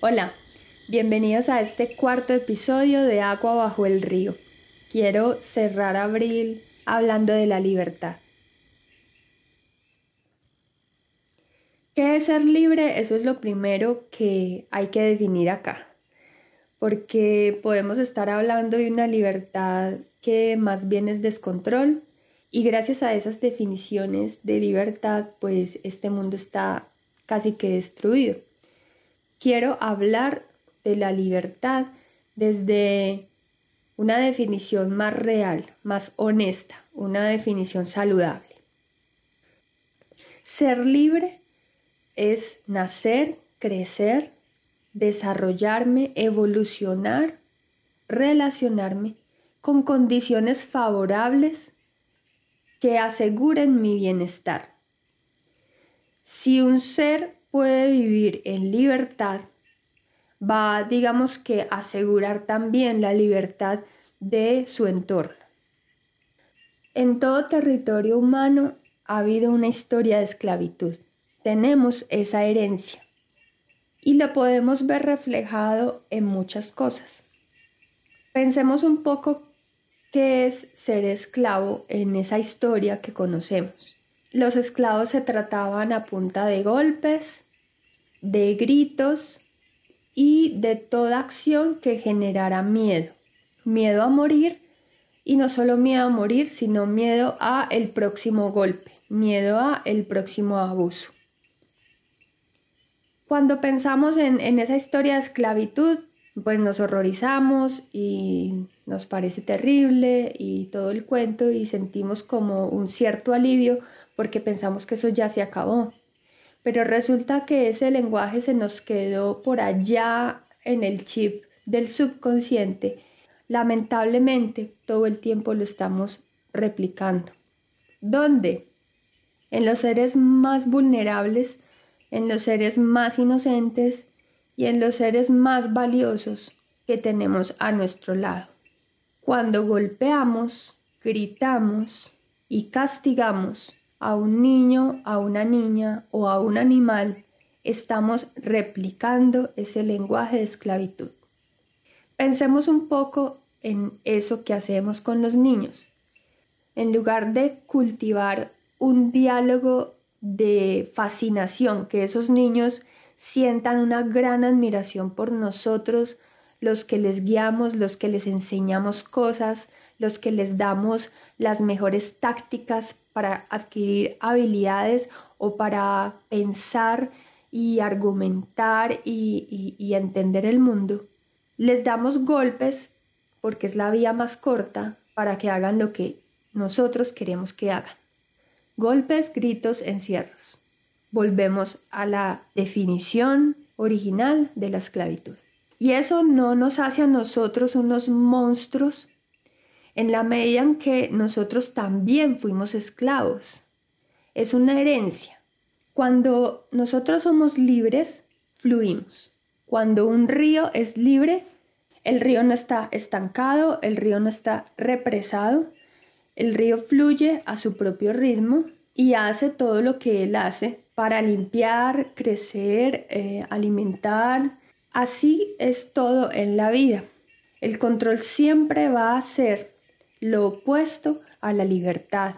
Hola, bienvenidos a este cuarto episodio de Agua bajo el río. Quiero cerrar abril hablando de la libertad. ¿Qué es ser libre? Eso es lo primero que hay que definir acá, porque podemos estar hablando de una libertad que más bien es descontrol y gracias a esas definiciones de libertad, pues este mundo está casi que destruido. Quiero hablar de la libertad desde una definición más real, más honesta, una definición saludable. Ser libre es nacer, crecer, desarrollarme, evolucionar, relacionarme con condiciones favorables que aseguren mi bienestar. Si un ser puede vivir en libertad, va, digamos que, asegurar también la libertad de su entorno. En todo territorio humano ha habido una historia de esclavitud. Tenemos esa herencia y lo podemos ver reflejado en muchas cosas. Pensemos un poco qué es ser esclavo en esa historia que conocemos. Los esclavos se trataban a punta de golpes, de gritos y de toda acción que generara miedo. Miedo a morir y no solo miedo a morir, sino miedo a el próximo golpe, miedo a el próximo abuso. Cuando pensamos en, en esa historia de esclavitud, pues nos horrorizamos y nos parece terrible y todo el cuento y sentimos como un cierto alivio porque pensamos que eso ya se acabó. Pero resulta que ese lenguaje se nos quedó por allá en el chip del subconsciente. Lamentablemente todo el tiempo lo estamos replicando. ¿Dónde? En los seres más vulnerables, en los seres más inocentes y en los seres más valiosos que tenemos a nuestro lado. Cuando golpeamos, gritamos y castigamos a un niño, a una niña o a un animal, estamos replicando ese lenguaje de esclavitud. Pensemos un poco en eso que hacemos con los niños. En lugar de cultivar un diálogo de fascinación, que esos niños sientan una gran admiración por nosotros, los que les guiamos, los que les enseñamos cosas, los que les damos las mejores tácticas para adquirir habilidades o para pensar y argumentar y, entender el mundo. Les damos golpes porque es la vía más corta para que hagan lo que nosotros queremos que hagan. Golpes, gritos, encierros volvemos a la definición original de la esclavitud. Y eso no nos hace a nosotros unos monstruos en la medida en que nosotros también fuimos esclavos. Es una herencia. Cuando nosotros somos libres, fluimos. Cuando un río es libre, el río no está estancado, el río no está represado, el río fluye a su propio ritmo y hace todo lo que él hace para limpiar, crecer, eh, alimentar. Así es todo en la vida. El control siempre va a ser lo opuesto a la libertad,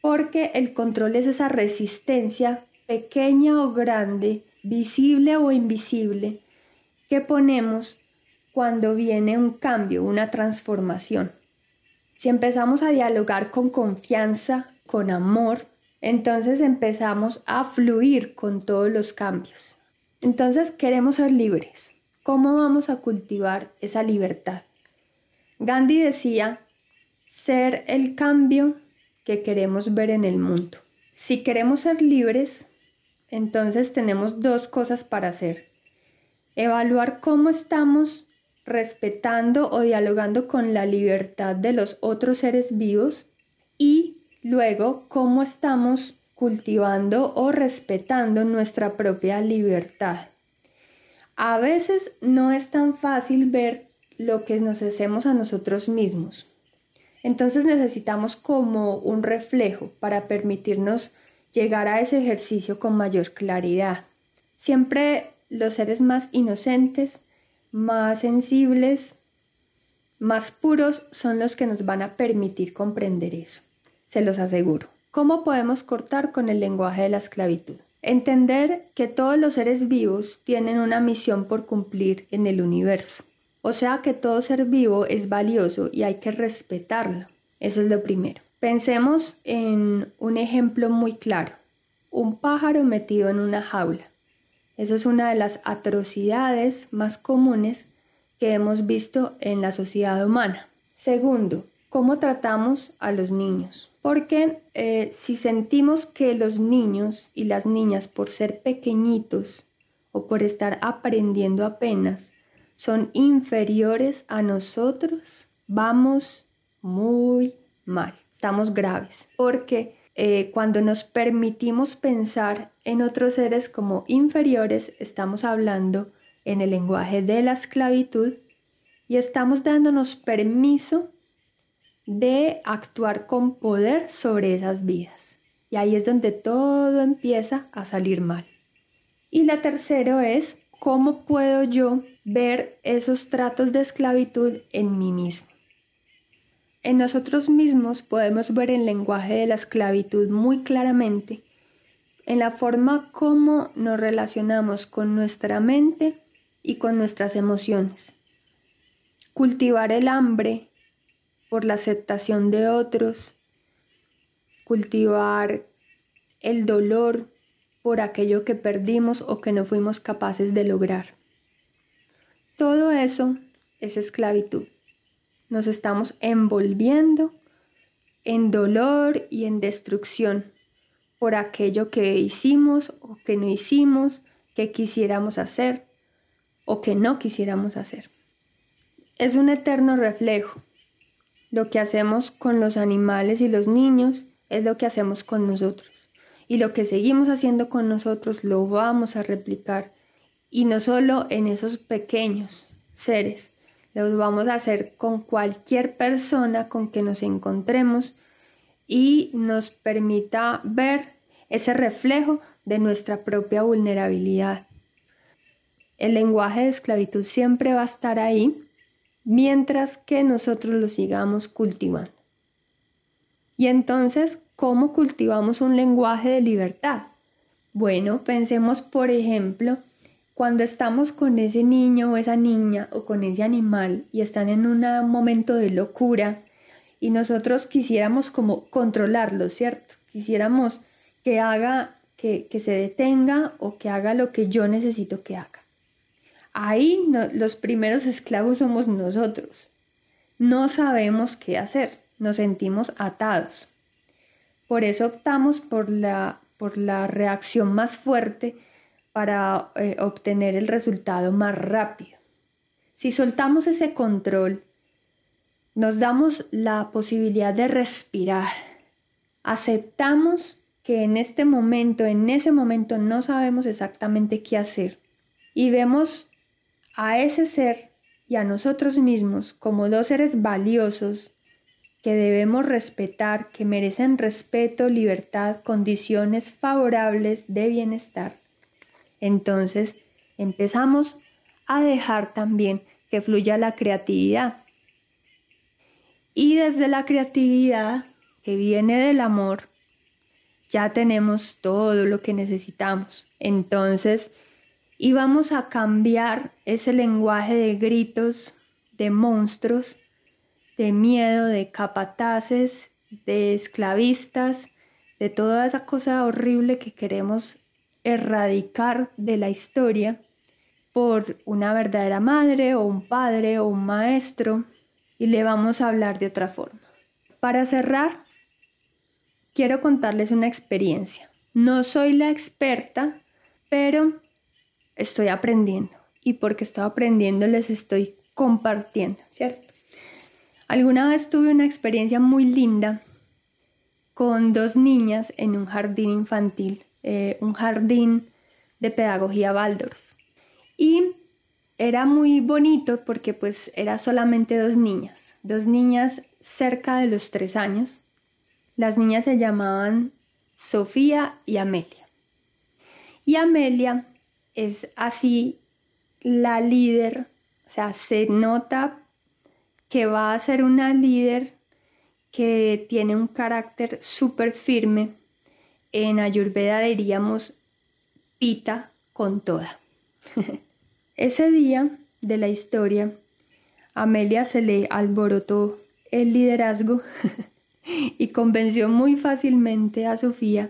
porque el control es esa resistencia pequeña o grande, visible o invisible, que ponemos cuando viene un cambio, una transformación. Si empezamos a dialogar con confianza, con amor, entonces empezamos a fluir con todos los cambios. Entonces queremos ser libres. ¿Cómo vamos a cultivar esa libertad? Gandhi decía, ser el cambio que queremos ver en el mundo. Si queremos ser libres, entonces tenemos dos cosas para hacer. Evaluar cómo estamos respetando o dialogando con la libertad de los otros seres vivos y Luego, cómo estamos cultivando o respetando nuestra propia libertad. A veces no es tan fácil ver lo que nos hacemos a nosotros mismos. Entonces necesitamos como un reflejo para permitirnos llegar a ese ejercicio con mayor claridad. Siempre los seres más inocentes, más sensibles, más puros son los que nos van a permitir comprender eso. Se los aseguro. ¿Cómo podemos cortar con el lenguaje de la esclavitud? Entender que todos los seres vivos tienen una misión por cumplir en el universo. O sea que todo ser vivo es valioso y hay que respetarlo. Eso es lo primero. Pensemos en un ejemplo muy claro. Un pájaro metido en una jaula. Eso es una de las atrocidades más comunes que hemos visto en la sociedad humana. Segundo, ¿cómo tratamos a los niños? Porque eh, si sentimos que los niños y las niñas, por ser pequeñitos o por estar aprendiendo apenas, son inferiores a nosotros, vamos muy mal, estamos graves. Porque eh, cuando nos permitimos pensar en otros seres como inferiores, estamos hablando en el lenguaje de la esclavitud y estamos dándonos permiso de actuar con poder sobre esas vidas. Y ahí es donde todo empieza a salir mal. Y la tercera es cómo puedo yo ver esos tratos de esclavitud en mí mismo. En nosotros mismos podemos ver el lenguaje de la esclavitud muy claramente en la forma como nos relacionamos con nuestra mente y con nuestras emociones. Cultivar el hambre por la aceptación de otros, cultivar el dolor por aquello que perdimos o que no fuimos capaces de lograr. Todo eso es esclavitud nos estamos envolviendo en dolor y en destrucción por aquello que hicimos o que no hicimos, que quisiéramos hacer o que no quisiéramos hacer. Es un eterno reflejo. Lo que hacemos con los animales y los niños es lo que hacemos con nosotros. Y lo que seguimos haciendo con nosotros lo vamos a replicar. Y no solo en esos pequeños seres, los vamos a hacer con cualquier persona con que nos encontremos y nos permita ver ese reflejo de nuestra propia vulnerabilidad. El lenguaje de esclavitud siempre va a estar ahí mientras que nosotros lo sigamos cultivando. Y entonces, ¿cómo cultivamos un lenguaje de libertad? Bueno, pensemos por ejemplo cuando estamos con ese niño o esa niña o con ese animal y están en un momento de locura y nosotros quisiéramos como controlarlo, ¿cierto? Quisiéramos que haga, que, se detenga o que haga lo que yo necesito que haga. Ahí los primeros esclavos somos nosotros. No sabemos qué hacer, nos sentimos atados. Por eso optamos por la, por la reacción más fuerte para eh, obtener el resultado más rápido. Si soltamos ese control, nos damos la posibilidad de respirar. Aceptamos que en este momento, en ese momento no sabemos exactamente qué hacer y vemos a ese ser y a nosotros mismos como dos seres valiosos que debemos respetar, que merecen respeto, libertad, condiciones favorables de bienestar entonces empezamos a dejar también que fluya la creatividad. Y desde la creatividad que viene del amor, ya tenemos todo lo que necesitamos. Entonces, íbamos a cambiar ese lenguaje de gritos, de monstruos, de miedo, de capataces, de esclavistas, de toda esa cosa horrible que queremos erradicar de la historia por una verdadera madre o un padre o un maestro y le vamos a hablar de otra forma. Para cerrar, quiero contarles una experiencia. No soy la experta, pero estoy aprendiendo y porque estoy aprendiendo les estoy compartiendo, ¿cierto? Alguna vez tuve una experiencia muy linda con dos niñas en un jardín infantil eh, un jardín de pedagogía Waldorf. Y era muy bonito porque pues era solamente dos niñas, dos niñas cerca de los tres años. Las niñas se llamaban Sofía y Amelia. Y Amelia es así la líder, o sea, se nota que va a ser una líder que tiene un carácter súper firme. En Ayurveda diríamos pita con toda. Ese día de la historia, Amelia se le alborotó el liderazgo y convenció muy fácilmente a Sofía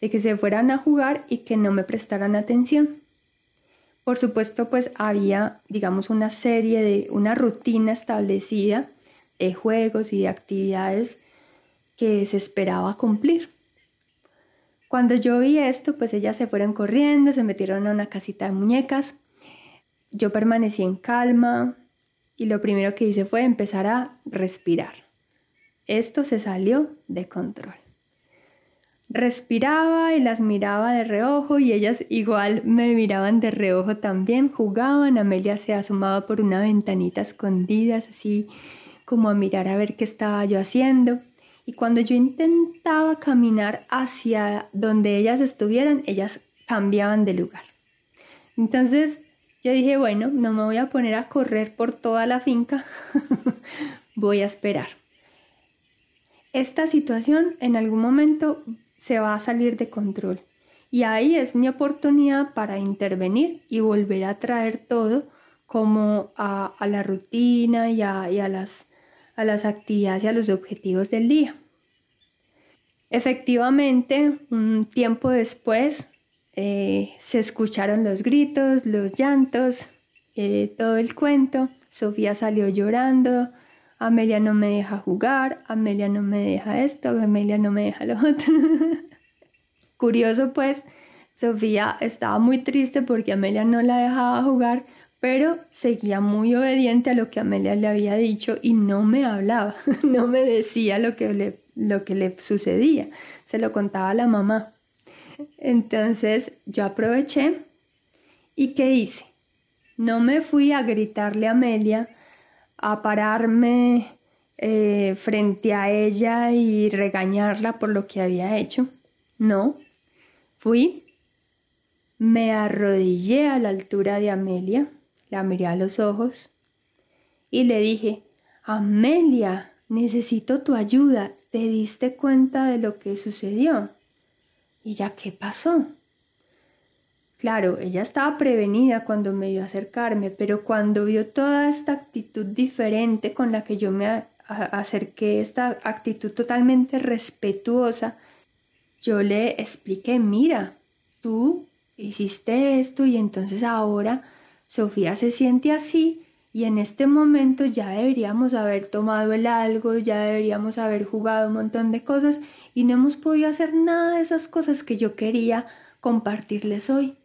de que se fueran a jugar y que no me prestaran atención. Por supuesto, pues había, digamos, una serie de, una rutina establecida de juegos y de actividades que se esperaba cumplir. Cuando yo vi esto, pues ellas se fueron corriendo, se metieron a una casita de muñecas. Yo permanecí en calma y lo primero que hice fue empezar a respirar. Esto se salió de control. Respiraba y las miraba de reojo y ellas igual me miraban de reojo también, jugaban, Amelia se asomaba por una ventanita escondida, así como a mirar a ver qué estaba yo haciendo. Y cuando yo intentaba caminar hacia donde ellas estuvieran, ellas cambiaban de lugar. Entonces yo dije, bueno, no me voy a poner a correr por toda la finca, voy a esperar. Esta situación en algún momento se va a salir de control. Y ahí es mi oportunidad para intervenir y volver a traer todo como a, la rutina y, a, las, a las actividades y a los objetivos del día. Efectivamente, un tiempo después eh, se escucharon los gritos, los llantos, eh, todo el cuento. Sofía salió llorando, Amelia no me deja jugar, Amelia no me deja esto, Amelia no me deja lo otro. Curioso pues, Sofía estaba muy triste porque Amelia no la dejaba jugar, pero seguía muy obediente a lo que Amelia le había dicho y no me hablaba, no me decía lo que le, lo que le sucedía, se lo contaba a la mamá. Entonces yo aproveché y ¿qué hice? No me fui a gritarle a Amelia, a pararme eh, frente a ella y regañarla por lo que había hecho. No, fui, me arrodillé a la altura de Amelia, la miré a los ojos y le dije, Amelia, necesito tu ayuda, ¿te diste cuenta de lo que sucedió? ¿Y ya qué pasó? Claro, ella estaba prevenida cuando me vio acercarme, pero cuando vio toda esta actitud diferente con la que yo me acerqué, esta actitud totalmente respetuosa, yo le expliqué, mira, tú hiciste esto y entonces ahora Sofía se siente así y en este momento ya deberíamos haber tomado el algo, ya deberíamos haber jugado un montón de cosas y no hemos podido hacer nada de esas cosas que yo quería compartirles hoy.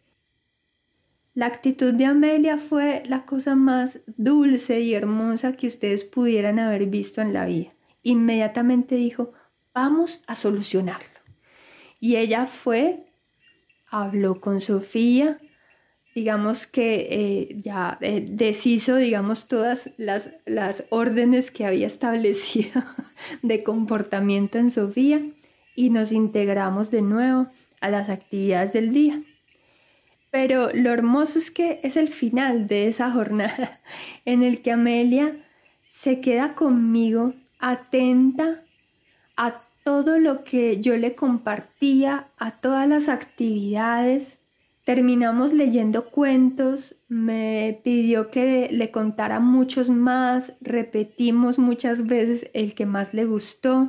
La actitud de Amelia fue la cosa más dulce y hermosa que ustedes pudieran haber visto en la vida. Inmediatamente dijo, vamos a solucionarlo. Y ella fue, habló con Sofía, digamos que eh, ya eh, deshizo, digamos, todas las, las órdenes que había establecido de comportamiento en Sofía y nos integramos de nuevo a las actividades del día. Pero lo hermoso es que es el final de esa jornada en el que Amelia se queda conmigo atenta a todo lo que yo le compartía, a todas las actividades. Terminamos leyendo cuentos, me pidió que le contara muchos más, repetimos muchas veces el que más le gustó.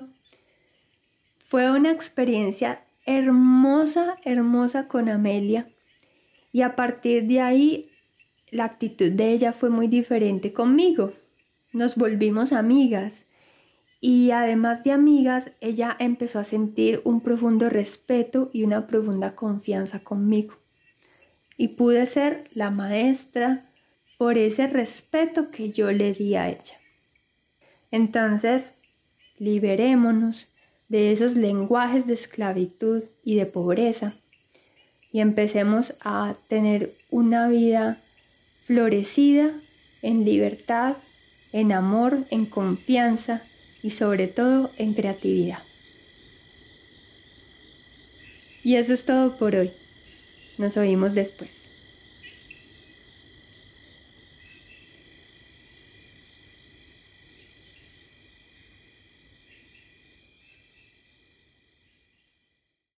Fue una experiencia hermosa, hermosa con Amelia y a partir de ahí, la actitud de ella fue muy diferente conmigo. Nos volvimos amigas. Y además de amigas, ella empezó a sentir un profundo respeto y una profunda confianza conmigo. Y pude ser la maestra por ese respeto que yo le di a ella. Entonces, liberémonos de esos lenguajes de esclavitud y de pobreza y empecemos a tener una vida florecida en libertad, en amor, en confianza y sobre todo en creatividad. Y eso es todo por hoy. Nos oímos después.